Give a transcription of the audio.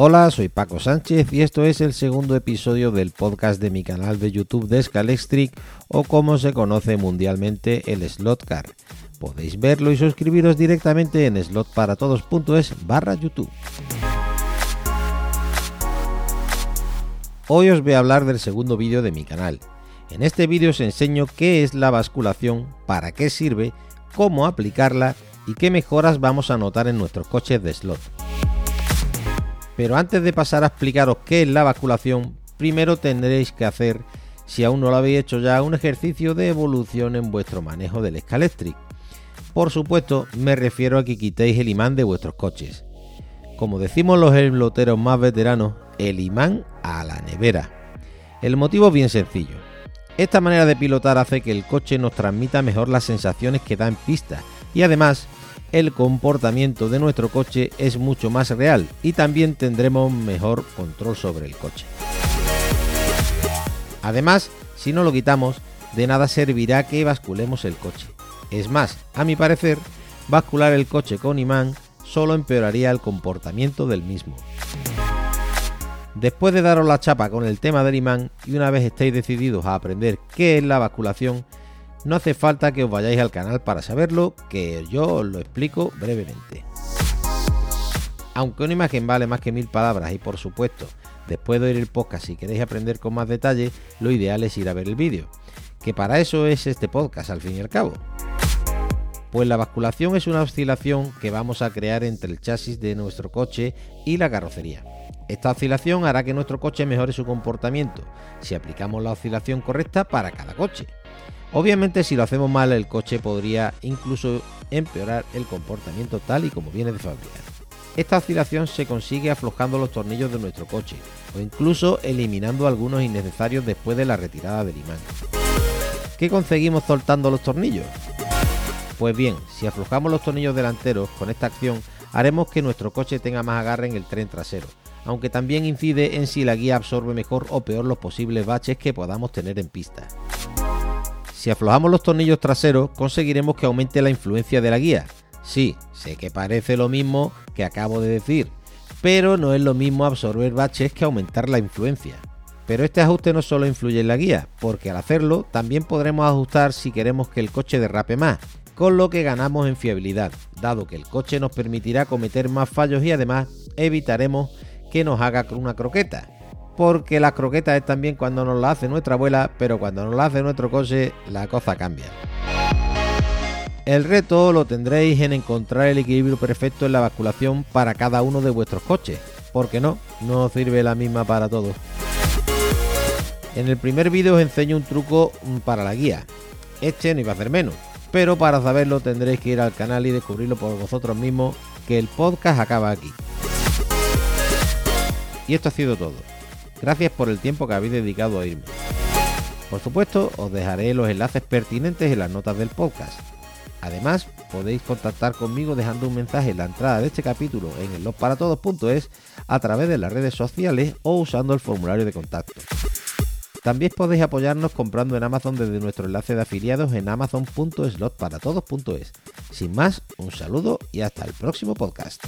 Hola, soy Paco Sánchez y esto es el segundo episodio del podcast de mi canal de YouTube de Scalextric o como se conoce mundialmente el Slotcar. Podéis verlo y suscribiros directamente en slotparatodos.es barra YouTube. Hoy os voy a hablar del segundo vídeo de mi canal. En este vídeo os enseño qué es la basculación, para qué sirve, cómo aplicarla y qué mejoras vamos a notar en nuestros coches de slot. Pero antes de pasar a explicaros qué es la basculación, primero tendréis que hacer, si aún no lo habéis hecho ya, un ejercicio de evolución en vuestro manejo del Scalextric. Por supuesto, me refiero a que quitéis el imán de vuestros coches. Como decimos los loteros más veteranos, el imán a la nevera. El motivo es bien sencillo. Esta manera de pilotar hace que el coche nos transmita mejor las sensaciones que da en pista y además el comportamiento de nuestro coche es mucho más real y también tendremos mejor control sobre el coche. Además, si no lo quitamos, de nada servirá que basculemos el coche. Es más, a mi parecer, bascular el coche con imán solo empeoraría el comportamiento del mismo. Después de daros la chapa con el tema del imán y una vez estéis decididos a aprender qué es la basculación, no hace falta que os vayáis al canal para saberlo, que yo os lo explico brevemente. Aunque una imagen vale más que mil palabras y por supuesto, después de oír el podcast si queréis aprender con más detalle, lo ideal es ir a ver el vídeo, que para eso es este podcast al fin y al cabo. Pues la basculación es una oscilación que vamos a crear entre el chasis de nuestro coche y la carrocería. Esta oscilación hará que nuestro coche mejore su comportamiento si aplicamos la oscilación correcta para cada coche. Obviamente si lo hacemos mal el coche podría incluso empeorar el comportamiento tal y como viene de fábrica. Esta oscilación se consigue aflojando los tornillos de nuestro coche o incluso eliminando algunos innecesarios después de la retirada del imán. ¿Qué conseguimos soltando los tornillos? Pues bien, si aflojamos los tornillos delanteros con esta acción haremos que nuestro coche tenga más agarre en el tren trasero, aunque también incide en si la guía absorbe mejor o peor los posibles baches que podamos tener en pista. Si aflojamos los tornillos traseros, conseguiremos que aumente la influencia de la guía. Sí, sé que parece lo mismo que acabo de decir, pero no es lo mismo absorber baches que aumentar la influencia. Pero este ajuste no solo influye en la guía, porque al hacerlo también podremos ajustar si queremos que el coche derrape más, con lo que ganamos en fiabilidad, dado que el coche nos permitirá cometer más fallos y además evitaremos que nos haga una croqueta, porque las croquetas es también cuando nos la hace nuestra abuela, pero cuando nos la hace nuestro coche, la cosa cambia. El reto lo tendréis en encontrar el equilibrio perfecto en la basculación para cada uno de vuestros coches, porque no, no sirve la misma para todos. En el primer vídeo os enseño un truco para la guía. Este no iba a hacer menos, pero para saberlo tendréis que ir al canal y descubrirlo por vosotros mismos, que el podcast acaba aquí. Y esto ha sido todo. Gracias por el tiempo que habéis dedicado a irme. Por supuesto, os dejaré los enlaces pertinentes en las notas del podcast. Además, podéis contactar conmigo dejando un mensaje en la entrada de este capítulo en el losparatodos.es a través de las redes sociales o usando el formulario de contacto. También podéis apoyarnos comprando en Amazon desde nuestro enlace de afiliados en amazon.slotparatodos.es. Sin más, un saludo y hasta el próximo podcast.